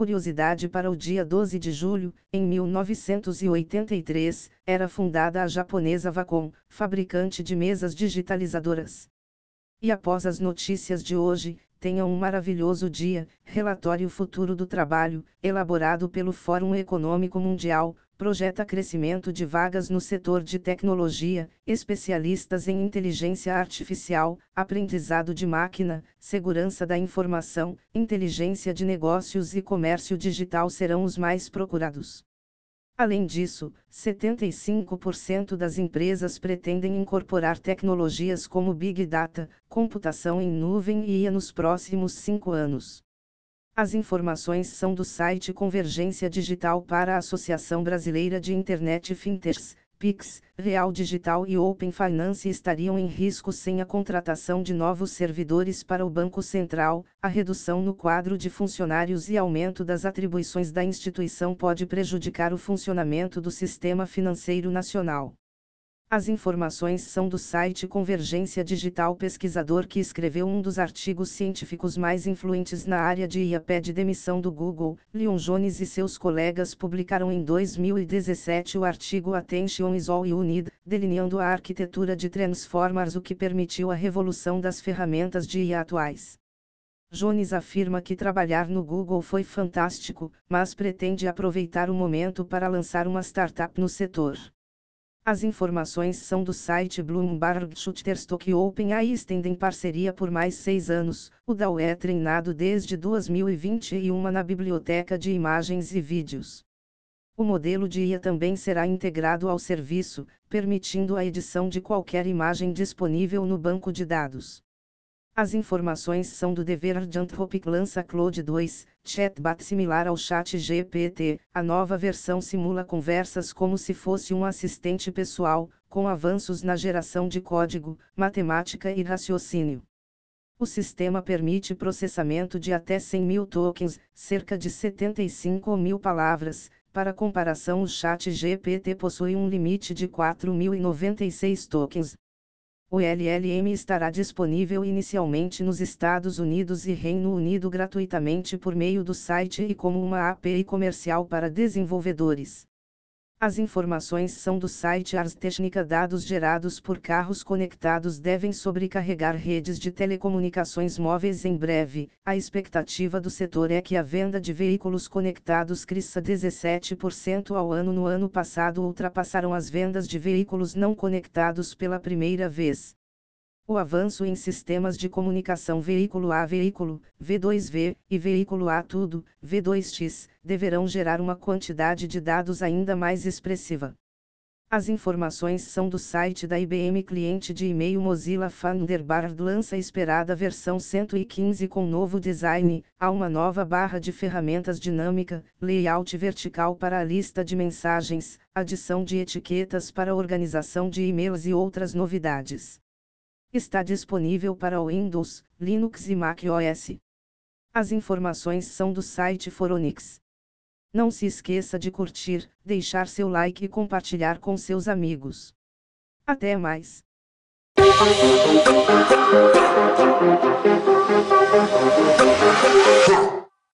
Curiosidade para o dia 12 de julho, em 1983, era fundada a japonesa Vacom, fabricante de mesas digitalizadoras. E após as notícias de hoje, tenham um maravilhoso dia. Relatório Futuro do Trabalho, elaborado pelo Fórum Econômico Mundial, projeta crescimento de vagas no setor de tecnologia, especialistas em inteligência artificial, aprendizado de máquina, segurança da informação, inteligência de negócios e comércio digital serão os mais procurados. Além disso, 75% das empresas pretendem incorporar tecnologias como Big Data, computação em nuvem e IA nos próximos cinco anos. As informações são do site Convergência Digital para a Associação Brasileira de Internet Fintechs, Pix, Real Digital e Open Finance estariam em risco sem a contratação de novos servidores para o Banco Central, a redução no quadro de funcionários e aumento das atribuições da instituição pode prejudicar o funcionamento do sistema financeiro nacional. As informações são do site Convergência Digital pesquisador que escreveu um dos artigos científicos mais influentes na área de IA pede demissão do Google. Leon Jones e seus colegas publicaram em 2017 o artigo Attention is all you need, delineando a arquitetura de Transformers o que permitiu a revolução das ferramentas de IA atuais. Jones afirma que trabalhar no Google foi fantástico, mas pretende aproveitar o momento para lançar uma startup no setor. As informações são do site Bloomberg Shutterstock e OpenAI estendem parceria por mais seis anos. O DAO é treinado desde 2021 na biblioteca de imagens e vídeos. O modelo de IA também será integrado ao serviço, permitindo a edição de qualquer imagem disponível no banco de dados. As informações são do dever Argent lança Claude 2, chatbot similar ao chat GPT. A nova versão simula conversas como se fosse um assistente pessoal, com avanços na geração de código, matemática e raciocínio. O sistema permite processamento de até 100 mil tokens, cerca de 75 mil palavras. Para comparação, o chat GPT possui um limite de 4.096 tokens, o LLM estará disponível inicialmente nos Estados Unidos e Reino Unido gratuitamente por meio do site e como uma API comercial para desenvolvedores. As informações são do site Ars Technica. Dados gerados por carros conectados devem sobrecarregar redes de telecomunicações móveis em breve. A expectativa do setor é que a venda de veículos conectados cresça 17% ao ano. No ano passado ultrapassaram as vendas de veículos não conectados pela primeira vez. O avanço em sistemas de comunicação veículo a veículo, V2V, e veículo a tudo, V2X, deverão gerar uma quantidade de dados ainda mais expressiva. As informações são do site da IBM Cliente de e-mail Mozilla Thunderbird lança a esperada versão 115 com novo design, há uma nova barra de ferramentas dinâmica, layout vertical para a lista de mensagens, adição de etiquetas para organização de e-mails e outras novidades. Está disponível para Windows, Linux e Mac OS. As informações são do site Foronix. Não se esqueça de curtir, deixar seu like e compartilhar com seus amigos. Até mais!